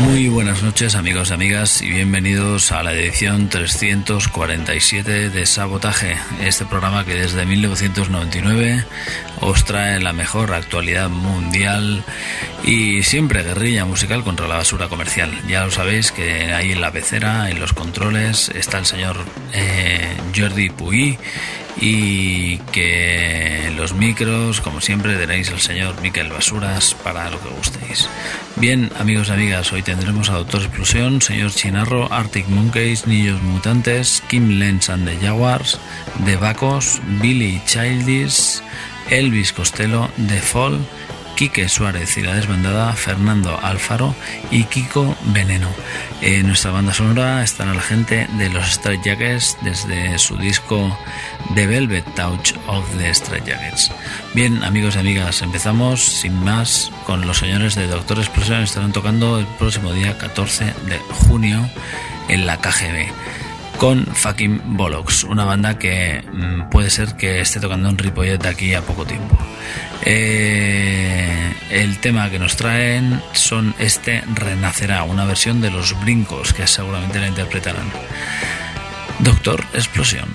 Muy buenas noches amigos y amigas y bienvenidos a la edición 347 de Sabotaje, este programa que desde 1999 os trae la mejor actualidad mundial y siempre guerrilla musical contra la basura comercial. Ya lo sabéis que ahí en la pecera, en los controles, está el señor eh, Jordi Puy y que los micros, como siempre, tenéis el señor Miquel Basuras para lo que gustéis. Bien, amigos y amigas, hoy tendremos a Doctor Explosión, señor Chinarro, Arctic Monkeys, Niños Mutantes, Kim Lenz and the Jaguars, The Bacos, Billy Childish, Elvis Costello, The Fall, Quique Suárez y la desbandada, Fernando Alfaro y Kiko Veneno. En nuestra banda sonora estará la gente de los Straight Jackets desde su disco The Velvet Touch of the Straight Jackets. Bien, amigos y amigas, empezamos sin más con los señores de Doctor Explosión. Estarán tocando el próximo día 14 de junio en la KGB con Fucking Bollocks, una banda que mmm, puede ser que esté tocando en Ripollet aquí a poco tiempo. Eh, el tema que nos traen son este Renacerá, una versión de Los Brincos que seguramente la interpretarán. Doctor Explosión.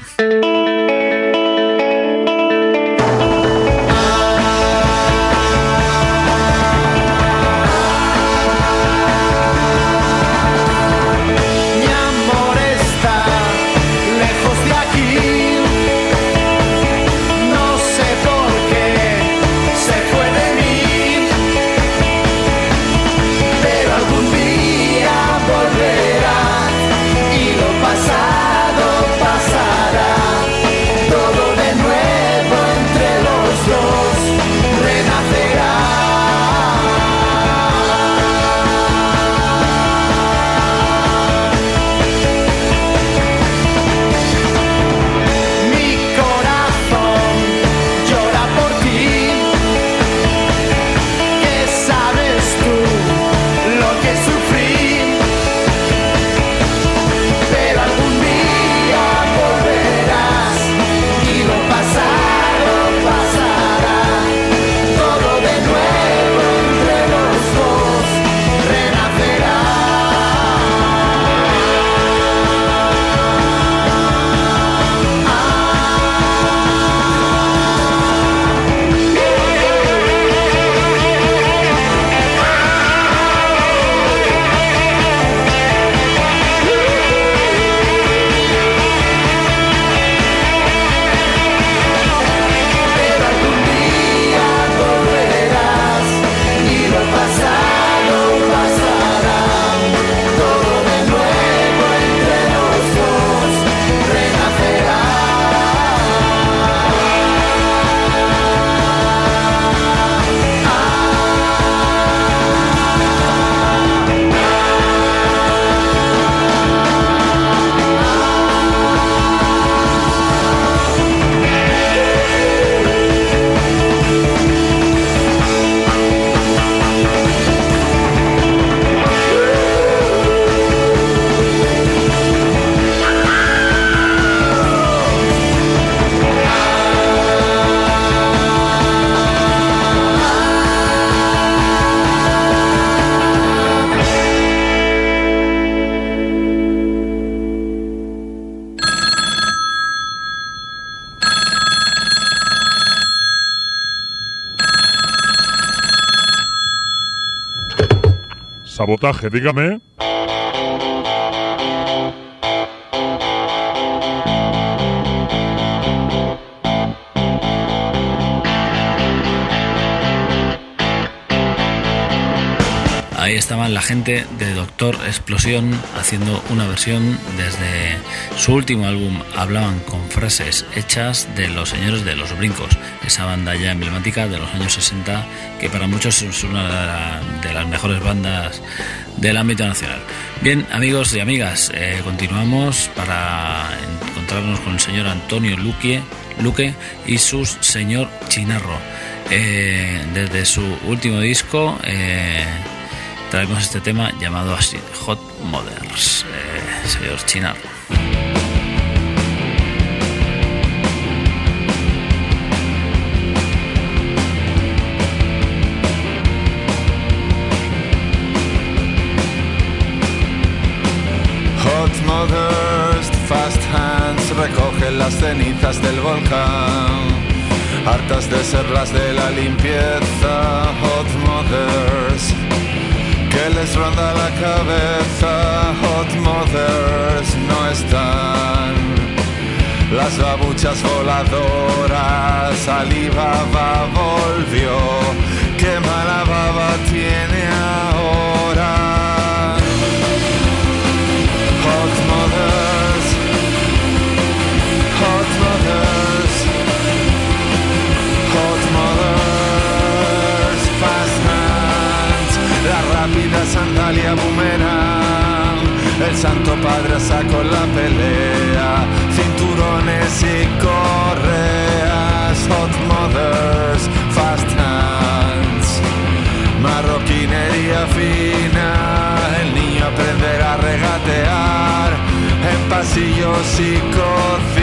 Dígame. Ahí estaban la gente de Doctor Explosión haciendo una versión desde su último álbum. Hablaban con frases hechas de los señores de los brincos, esa banda ya emblemática de los años 60 que para muchos es una las mejores bandas del ámbito nacional. Bien, amigos y amigas, eh, continuamos para encontrarnos con el señor Antonio Luque, Luque y su señor Chinarro. Eh, desde su último disco, eh, traemos este tema llamado así, Hot Mothers, señor Chinarro. Recogen las cenizas del volcán, hartas de ser las de la limpieza. Hot Mothers, que les ronda la cabeza. Hot Mothers no están. Las babuchas voladoras, Alibaba volvió. Qué mala baba tiene sandalia boomerang, el santo padre sacó la pelea, cinturones y correas, hot mothers, fast hands, marroquinería fina, el niño aprenderá a regatear en pasillos y cocinas.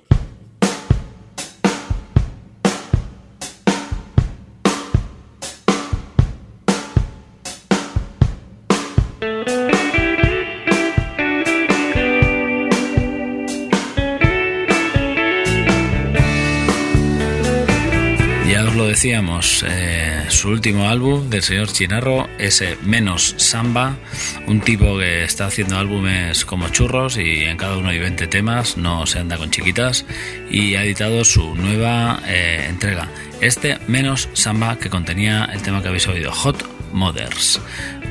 Decíamos, eh, su último álbum del señor Chinarro, ese Menos Samba, un tipo que está haciendo álbumes como churros y en cada uno hay 20 temas, no se anda con chiquitas, y ha editado su nueva eh, entrega, este Menos Samba que contenía el tema que habéis oído, Hot Mothers.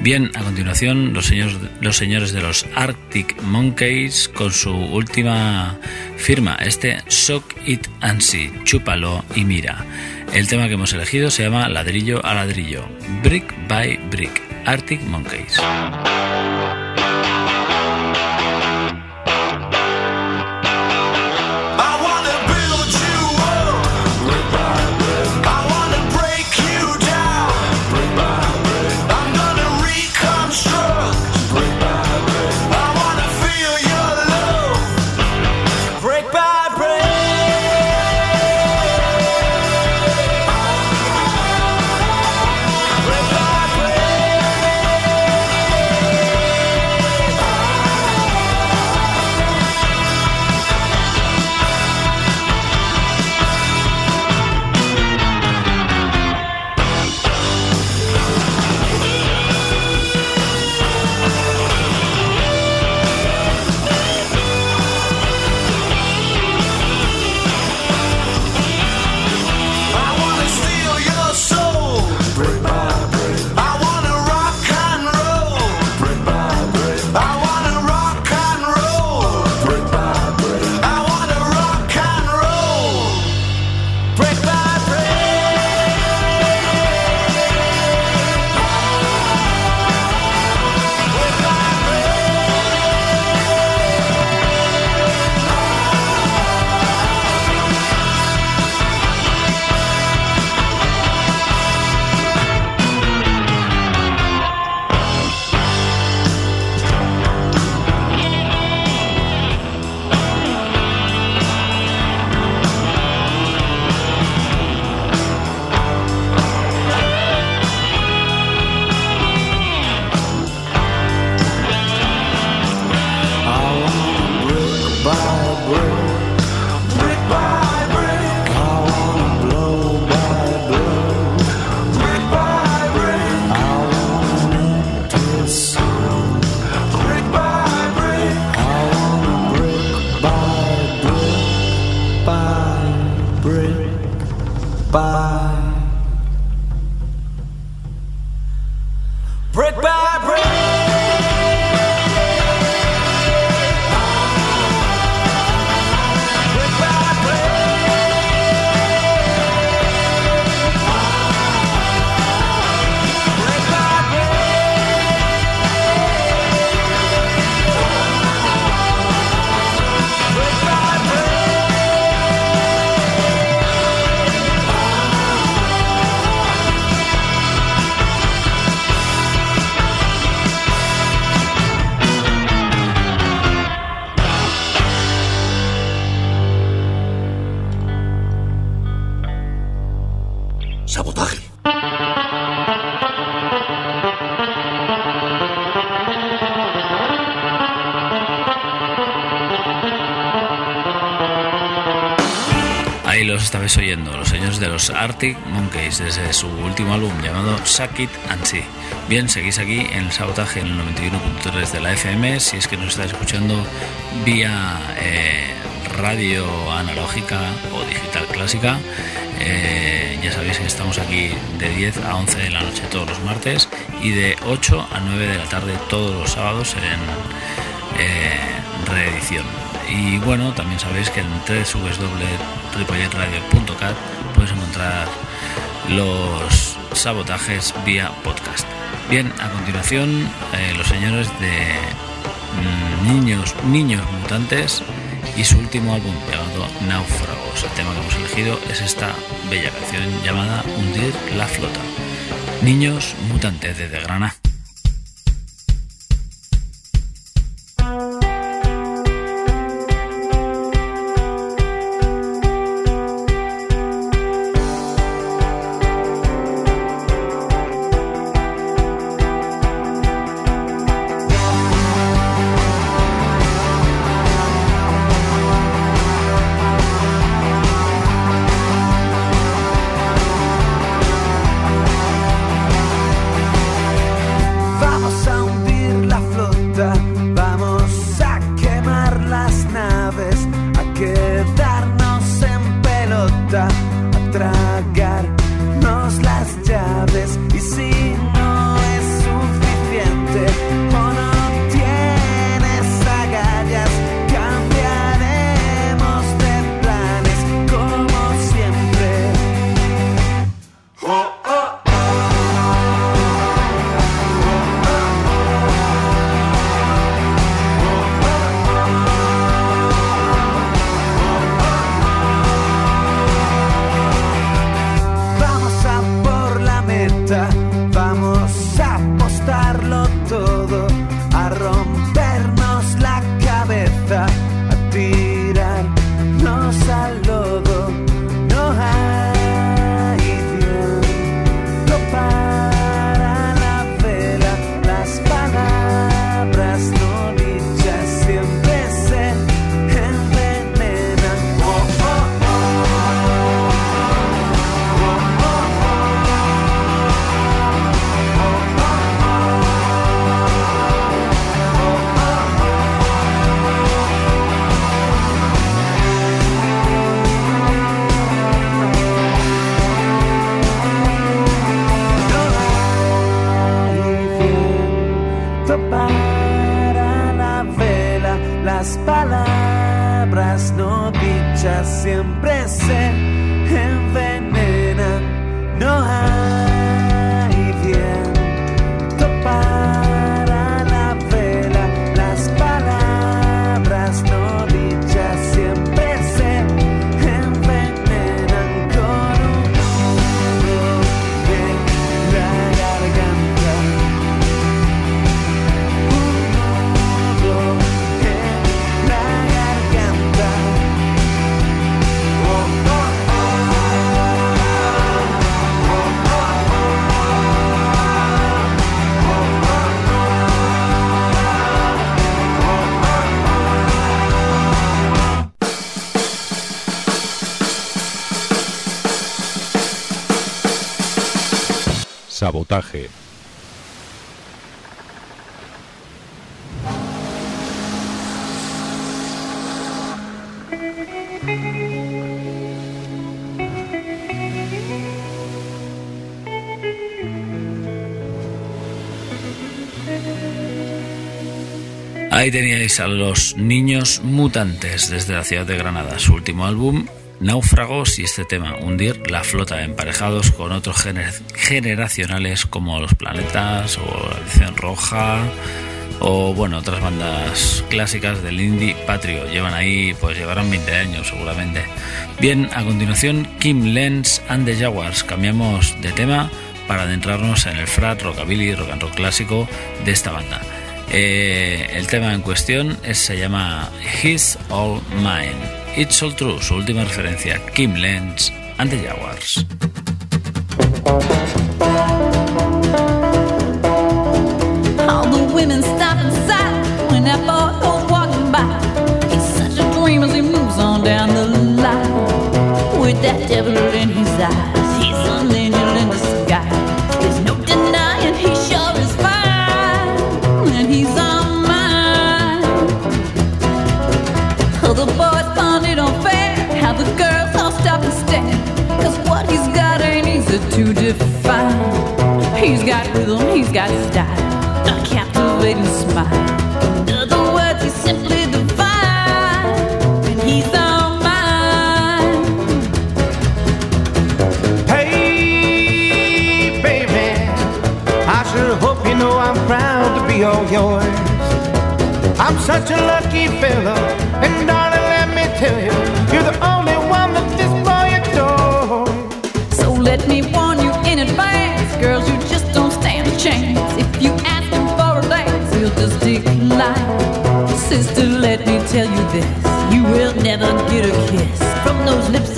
Bien, a continuación los señores, los señores de los Arctic Monkeys con su última firma, este Sock It and See, chúpalo y mira. El tema que hemos elegido se llama Ladrillo a ladrillo, Brick by Brick, Arctic Monkeys. Arctic Monkeys, desde su último álbum llamado Suck It and See. Bien, seguís aquí en el sabotaje en el 91.3 de la FM, si es que nos estáis escuchando vía eh, radio analógica o digital clásica. Eh, ya sabéis que estamos aquí de 10 a 11 de la noche todos los martes y de 8 a 9 de la tarde todos los sábados en eh, reedición. Y bueno, también sabéis que en www.tripolletradio.cat puedes encontrar los sabotajes vía podcast. Bien, a continuación, eh, los señores de mm, Niños, Niños Mutantes y su último álbum llamado Náufragos. El tema que hemos elegido es esta bella canción llamada Hundir la flota. Niños Mutantes desde Granada. Ahí teníais a los niños mutantes desde la ciudad de Granada, su último álbum, Náufragos y este tema, hundir la flota, emparejados con otro género, generacionales como Los Planetas o La Edición Roja o bueno, otras bandas clásicas del indie patrio. Llevan ahí, pues llevarán 20 años seguramente. Bien, a continuación, Kim Lenz and the Jaguars. Cambiamos de tema para adentrarnos en el frat, rockabilly, rock and roll clásico de esta banda. Eh, el tema en cuestión es- se llama His All Mine. It's All True, su última referencia, Kim Lenz and the Jaguars. He's got rhythm, he's got style, a captivating smile. In other words, he's simply divine, and he's all mine. Hey, baby, I sure hope you know I'm proud to be all yours. I'm such a lucky fellow, and darling, let me tell you, Sister, let me tell you this, you will never get a kiss from those lips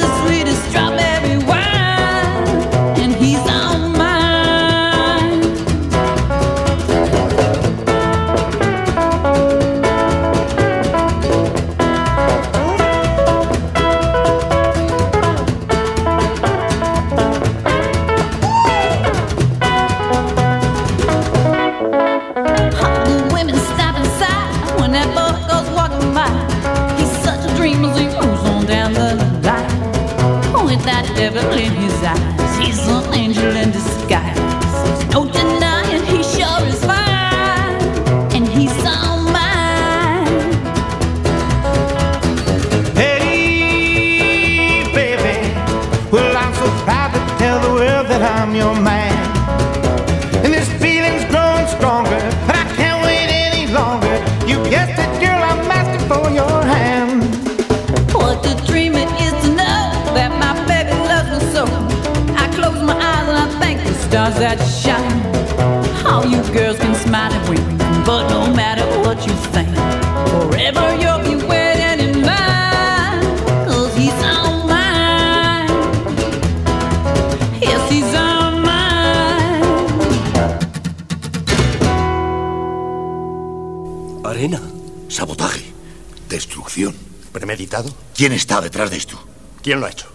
está detrás de esto? ¿Quién lo ha hecho?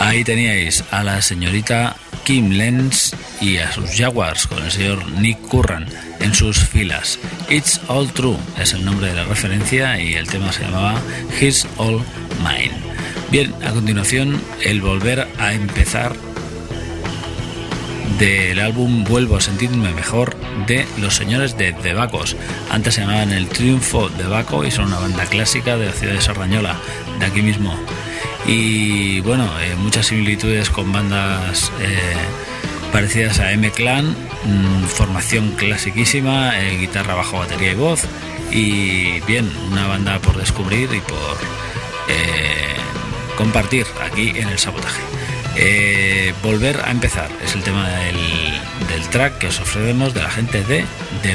Ahí teníais a la señorita Kim Lenz y a sus Jaguars con el señor Nick Curran en sus filas. It's All True es el nombre de la referencia y el tema se llamaba His All Mine. Bien, a continuación el volver a empezar del álbum Vuelvo a sentirme mejor de los señores de The Bacos. Antes se llamaban El Triunfo de Baco y son una banda clásica de la ciudad de Sardañola, de aquí mismo. Y bueno, eh, muchas similitudes con bandas eh, parecidas a M-Clan, mm, formación clasiquísima, eh, guitarra, bajo, batería y voz. Y bien, una banda por descubrir y por compartir aquí en el sabotaje. Volver a empezar es el tema del, del track que os ofrecemos de la gente de De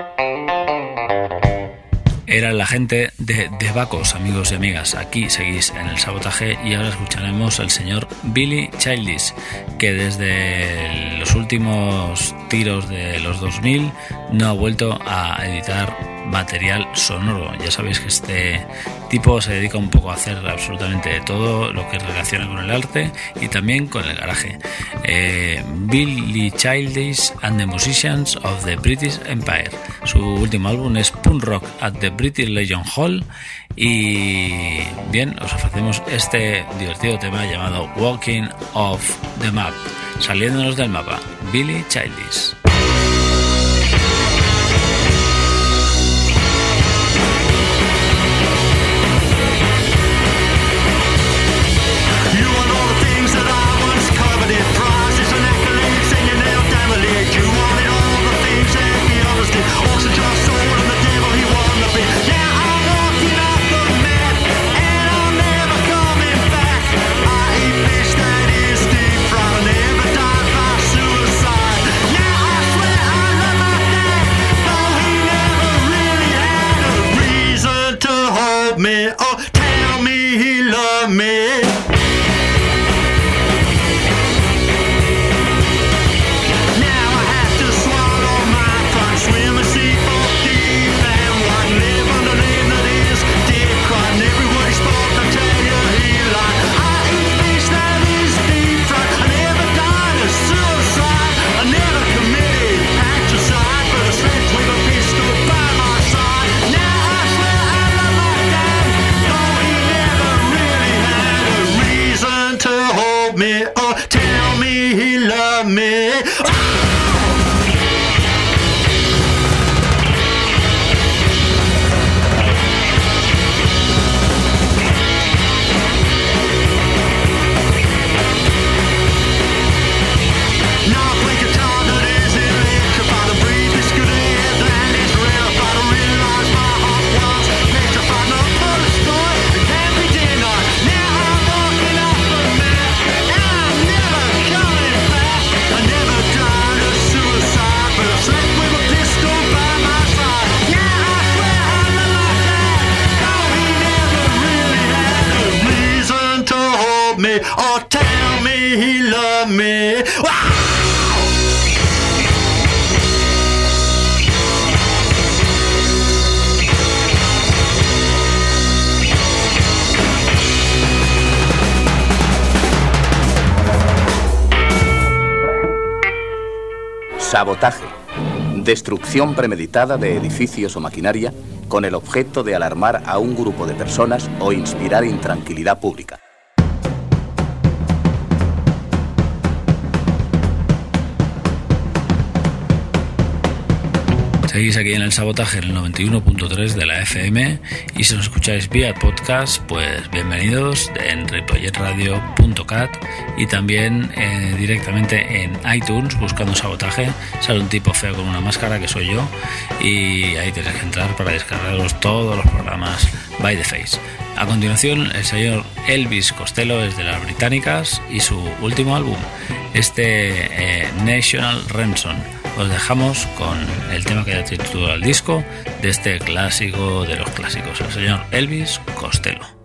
Era la gente de De Bacos, amigos y amigas. Aquí seguís en el sabotaje y ahora escucharemos al señor Billy Childish, que desde los últimos tiros de los 2000 no ha vuelto a editar material sonoro. Ya sabéis que este tipo se dedica un poco a hacer absolutamente todo lo que relaciona con el arte y también con el garaje. Eh, Billy Childish and the Musicians of the British Empire. Su último álbum es Punk Rock at the British Legion Hall y bien, os ofrecemos este divertido tema llamado Walking Off the Map, saliéndonos del mapa. Billy Childish. oh tell me he loved me. Sabotaje. Destrucción premeditada de edificios o maquinaria con el objeto de alarmar a un grupo de personas o inspirar intranquilidad pública. Seguís aquí en el sabotaje en el 91.3 de la FM y si nos escucháis vía podcast, pues bienvenidos en reproyetradio.cat y también eh, directamente en iTunes buscando sabotaje. Sale un tipo feo con una máscara que soy yo y ahí tenéis que entrar para descargaros todos los programas by the face. A continuación, el señor Elvis Costello es de las británicas y su último álbum, este eh, National Ransom os dejamos con el tema que da título al disco de este clásico de los clásicos, el señor Elvis Costello.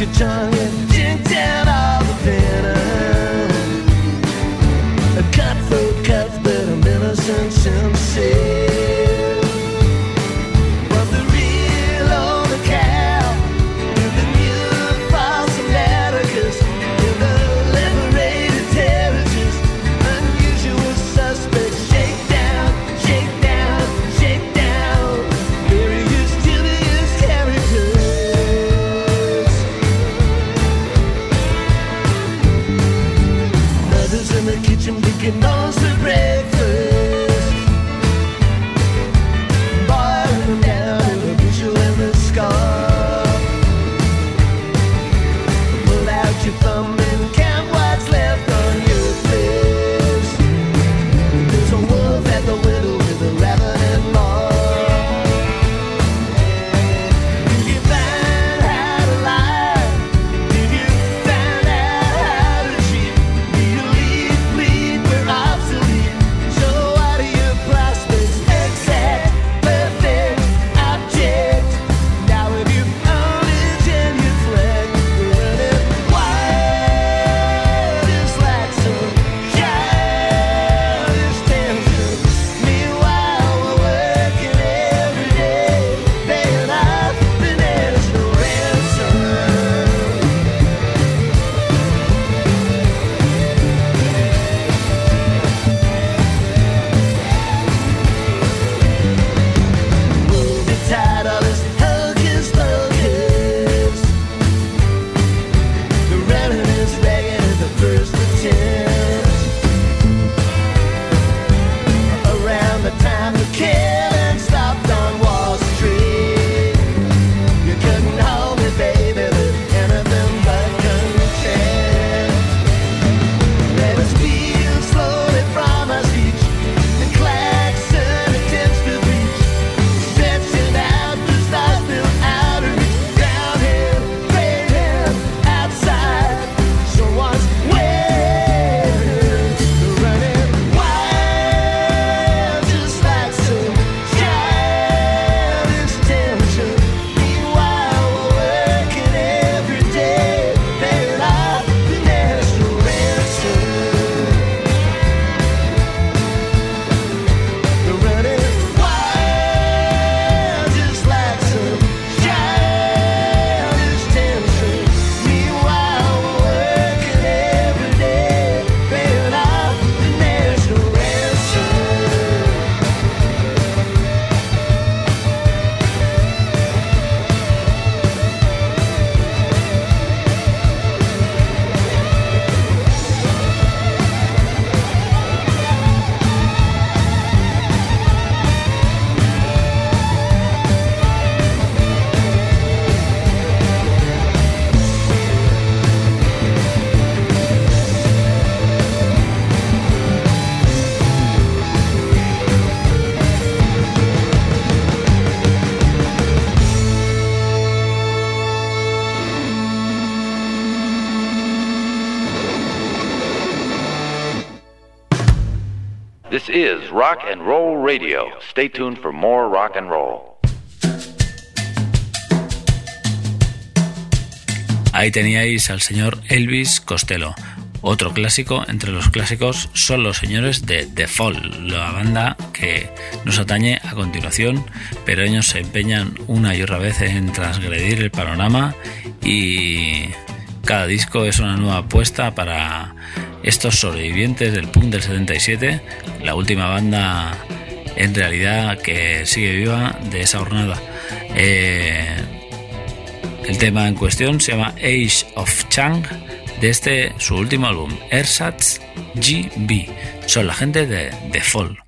your tongue and dig down all This is Rock and Roll Radio. Stay tuned for more rock and roll. Ahí teníais al señor Elvis Costello. Otro clásico entre los clásicos son los señores de The Fall, la banda que nos atañe a continuación, pero ellos se empeñan una y otra vez en transgredir el panorama y cada disco es una nueva apuesta para estos sobrevivientes del punk del 77, la última banda en realidad que sigue viva de esa jornada. Eh, el tema en cuestión se llama Age of Chang de este su último álbum, Ersatz GB. Son la gente de The Fall.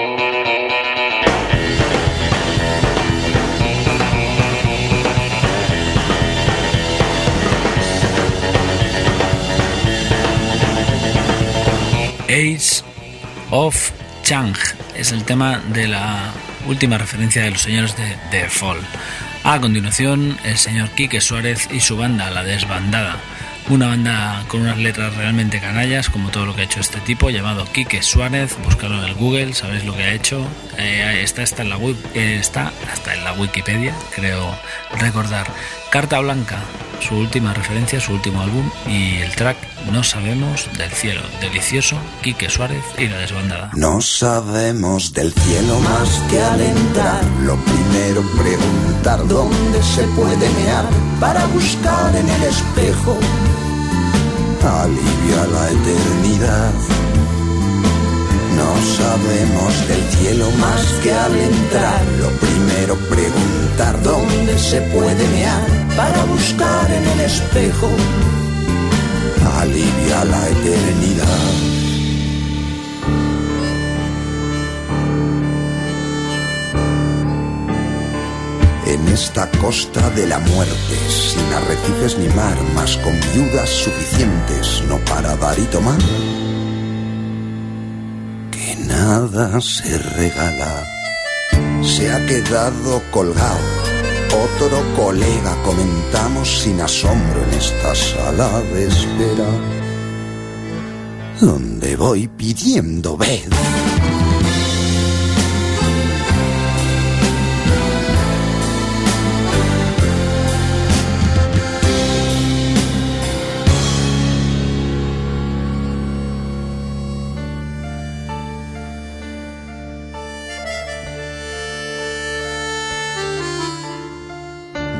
Age of Chang es el tema de la última referencia de los señores de The Fall. A continuación, el señor Quique Suárez y su banda, La Desbandada. Una banda con unas letras realmente canallas, como todo lo que ha hecho este tipo, llamado Quique Suárez. Buscarlo en el Google, sabéis lo que ha hecho. Eh, está, en la, wi- eh, está hasta en la Wikipedia, creo recordar. Carta Blanca, su última referencia, su último álbum y el track No sabemos del cielo. Delicioso, Quique Suárez y la desbandada. No sabemos del cielo más que al entrar. Lo primero preguntar dónde se puede mear para buscar en el espejo alivio a la eternidad. No sabemos del cielo más que al entrar. Lo primero preguntar dónde se puede mear para buscar en el espejo alivio a la eternidad. En esta costa de la muerte, sin arrecifes ni mar, más con viudas suficientes, no para dar y tomar, nada se regala, se ha quedado colgado. Otro colega comentamos sin asombro en esta sala de espera, donde voy pidiendo ved.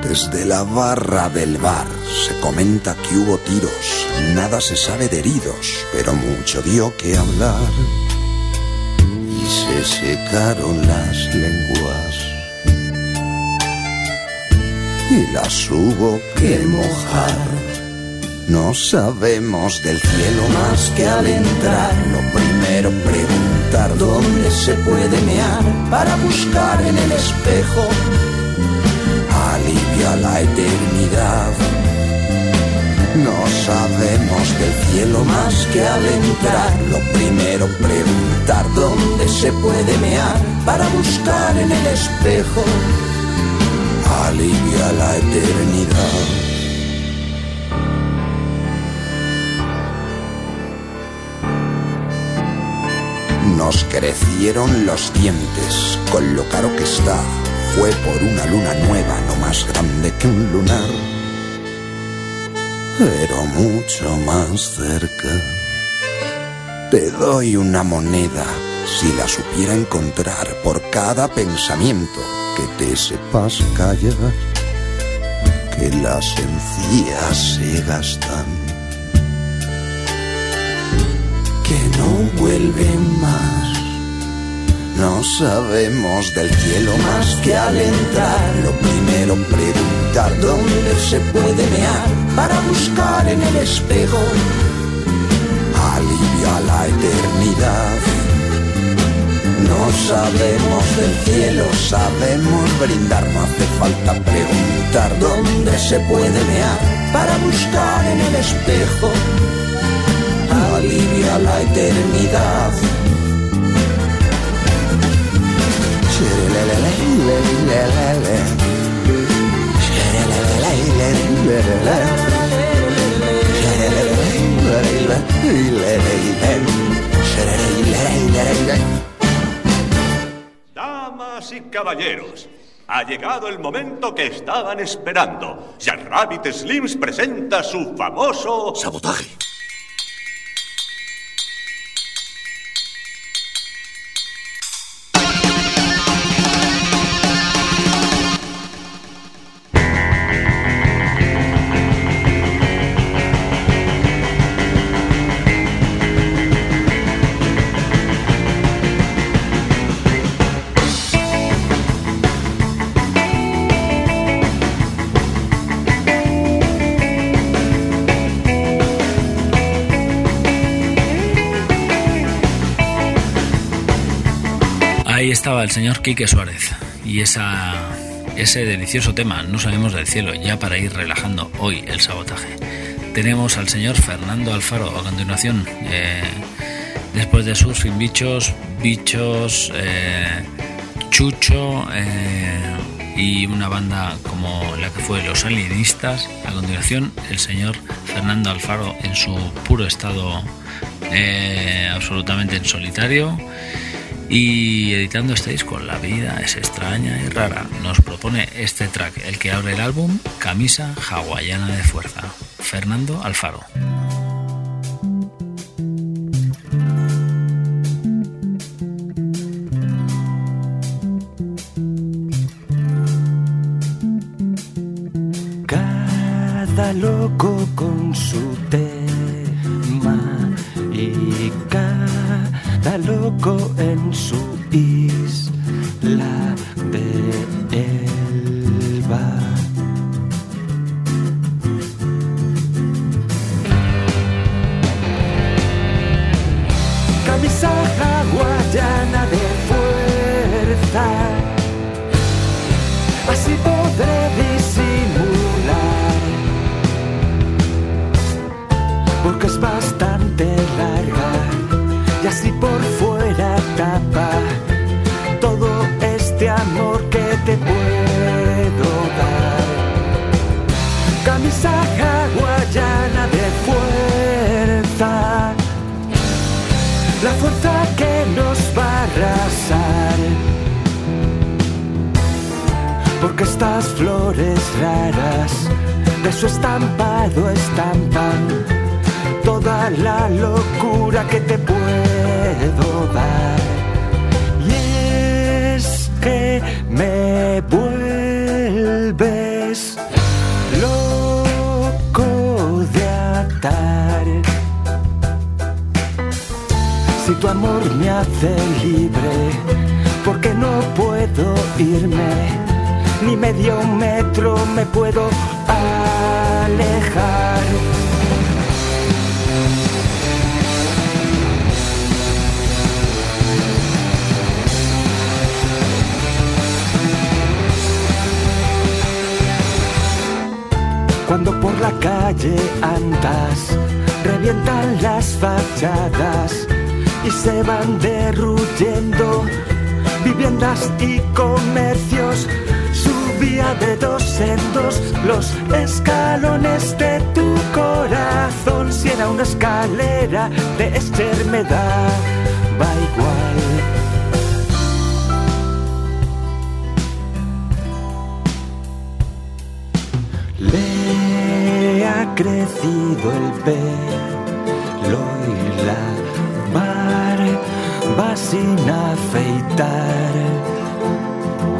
Desde la barra del bar se comenta que hubo tiros, nada se sabe de heridos, pero mucho dio que hablar. Y se secaron las lenguas y las hubo que mojar. No sabemos del cielo más que al entrar, lo primero preguntar dónde se puede mear para buscar en el espejo la eternidad. No sabemos del cielo más que al entrar, lo primero preguntar dónde se puede mear para buscar en el espejo alivio a la eternidad. Nos crecieron los dientes con lo caro que está fue por una luna nueva, no más grande que un lunar, pero mucho más cerca. Te doy una moneda si la supiera encontrar por cada pensamiento que te sepas callar, que las encías se gastan, que no vuelven más. No sabemos del cielo más que al entrar. Lo primero preguntar dónde se puede mear para buscar en el espejo alivio a la eternidad. No sabemos del cielo, sabemos brindar, no hace falta preguntar dónde se puede mear para buscar en el espejo alivio a la eternidad. Damas y caballeros, ha llegado el momento que estaban esperando. Rabbit Slims presenta su famoso... Sabotaje. El señor Quique Suárez y esa, ese delicioso tema, No sabemos del cielo, ya para ir relajando hoy el sabotaje. Tenemos al señor Fernando Alfaro a continuación, eh, después de sus Bichos, Bichos, eh, Chucho eh, y una banda como la que fue Los Alienistas. A continuación, el señor Fernando Alfaro en su puro estado, eh, absolutamente en solitario Y editando este disco, La vida es extraña y rara, nos propone este track, el que abre el álbum, Camisa hawaiana de fuerza, Fernando Alfaro. Cada loco con su tema Si tu amor me hace libre, porque no puedo irme, ni medio metro me puedo alejar. Cuando por la calle andas, revientan las fachadas y se van derruyendo viviendas y comercios. Subía de dos en dos los escalones de tu corazón. Si era una escalera de extremidad, va igual. Crecido el pelo y la barba sin afeitar.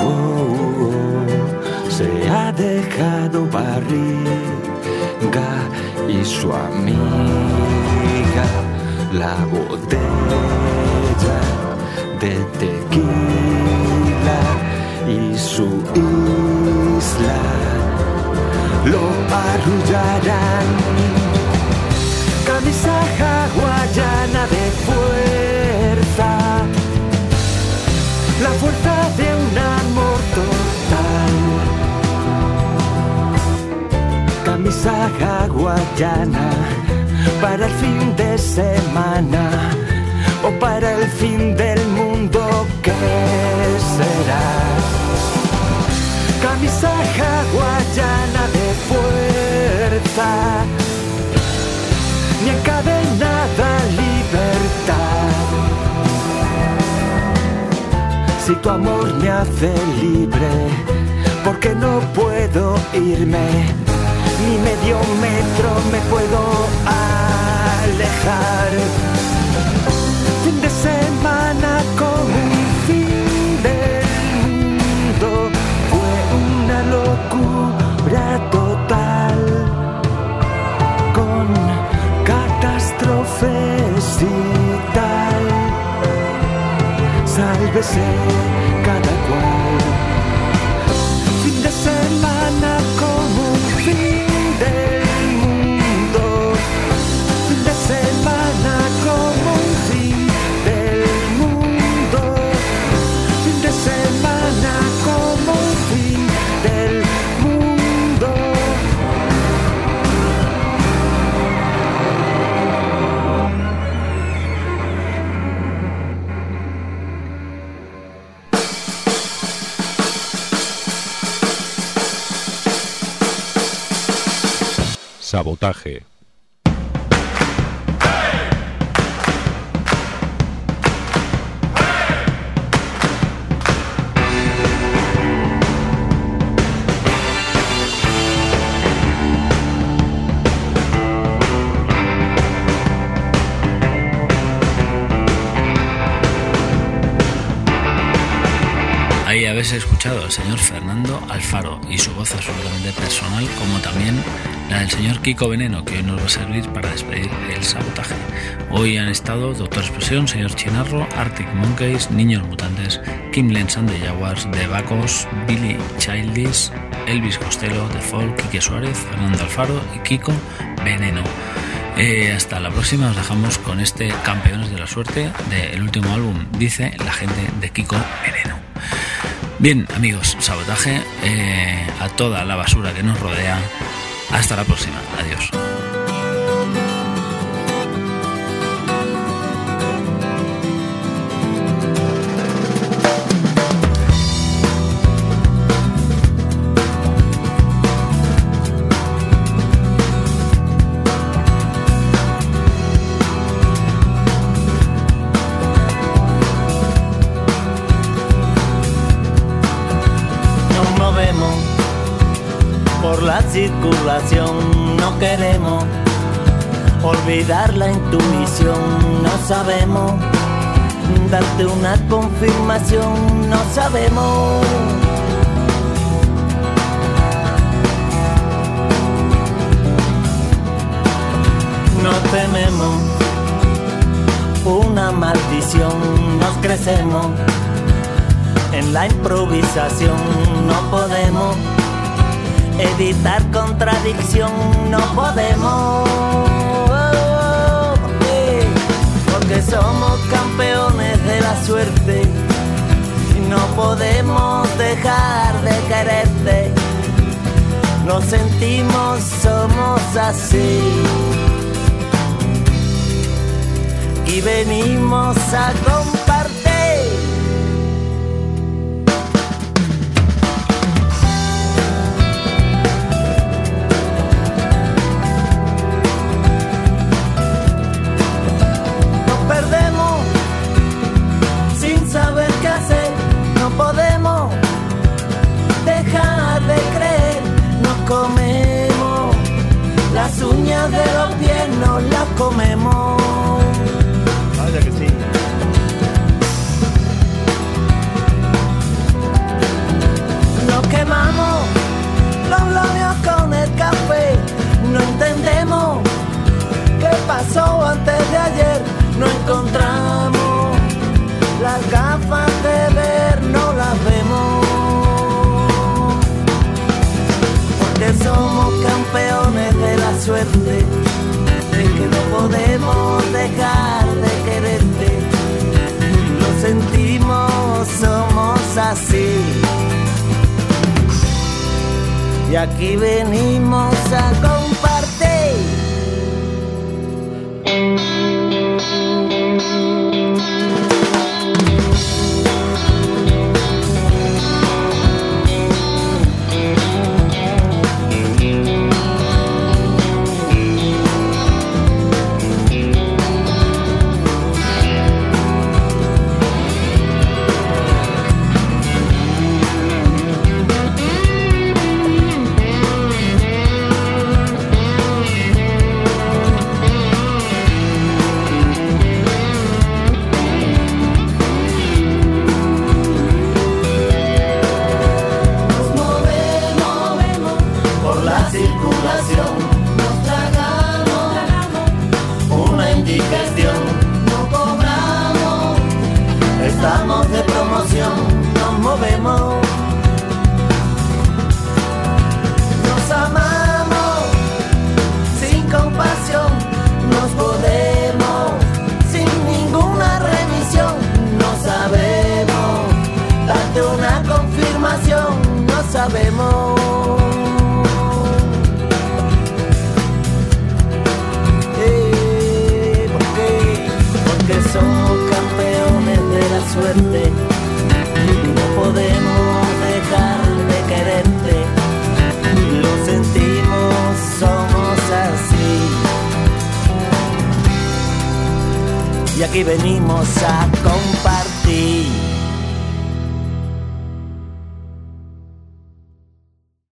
Oh, se ha dejado barriga y su amiga la botella de tequila y su isla lo arrullarán. Camisa hawaiana de fuerza, la fuerza de un amor total. Camisa hawaiana para el fin de semana o para el fin del mundo que será camisa hawaiana de fuerza, ni encadenada libertad. Si tu amor me hace libre, porque no puedo irme, ni medio metro me puedo alejar. Sálvese cada cual. Fin Sabotaje. Escuchado al señor Fernando Alfaro y su voz absolutamente personal, como también la del señor Kiko Veneno, que hoy nos va a servir para despedir el sabotaje. Hoy han estado Doctor Expresión, señor Chinarro, Arctic Monkeys, Niños Mutantes, Kim Lensan de Jaguars, De Bacos, Billy Childish, Elvis Costello, The Folk, Quique Suárez, Fernando Alfaro y Kiko Veneno. Eh, hasta la próxima, os dejamos con este Campeones de la Suerte del último álbum, dice la gente de Kiko. Bien, amigos, sabotaje eh, a toda la basura que nos rodea. Hasta la próxima. Adiós. Circulación, no queremos olvidar la intuición, no sabemos darte una confirmación, no sabemos. No tememos una maldición, nos crecemos en la improvisación, no podemos evitar contradicción, no podemos. ¿Por qué? Porque somos campeones de la suerte y no podemos dejar de quererte. Nos sentimos, somos así. Y venimos a compartir. Las uñas de los pies, nos las comemos. Vaya que sí. Nos quemamos los labios con el café. No entendemos qué pasó antes de ayer. No encontramos las gafas de ver, no las vemos. Porque somos campeones suerte. De que no podemos dejar de quererte. Lo sentimos, somos así. Y aquí venimos a compartir.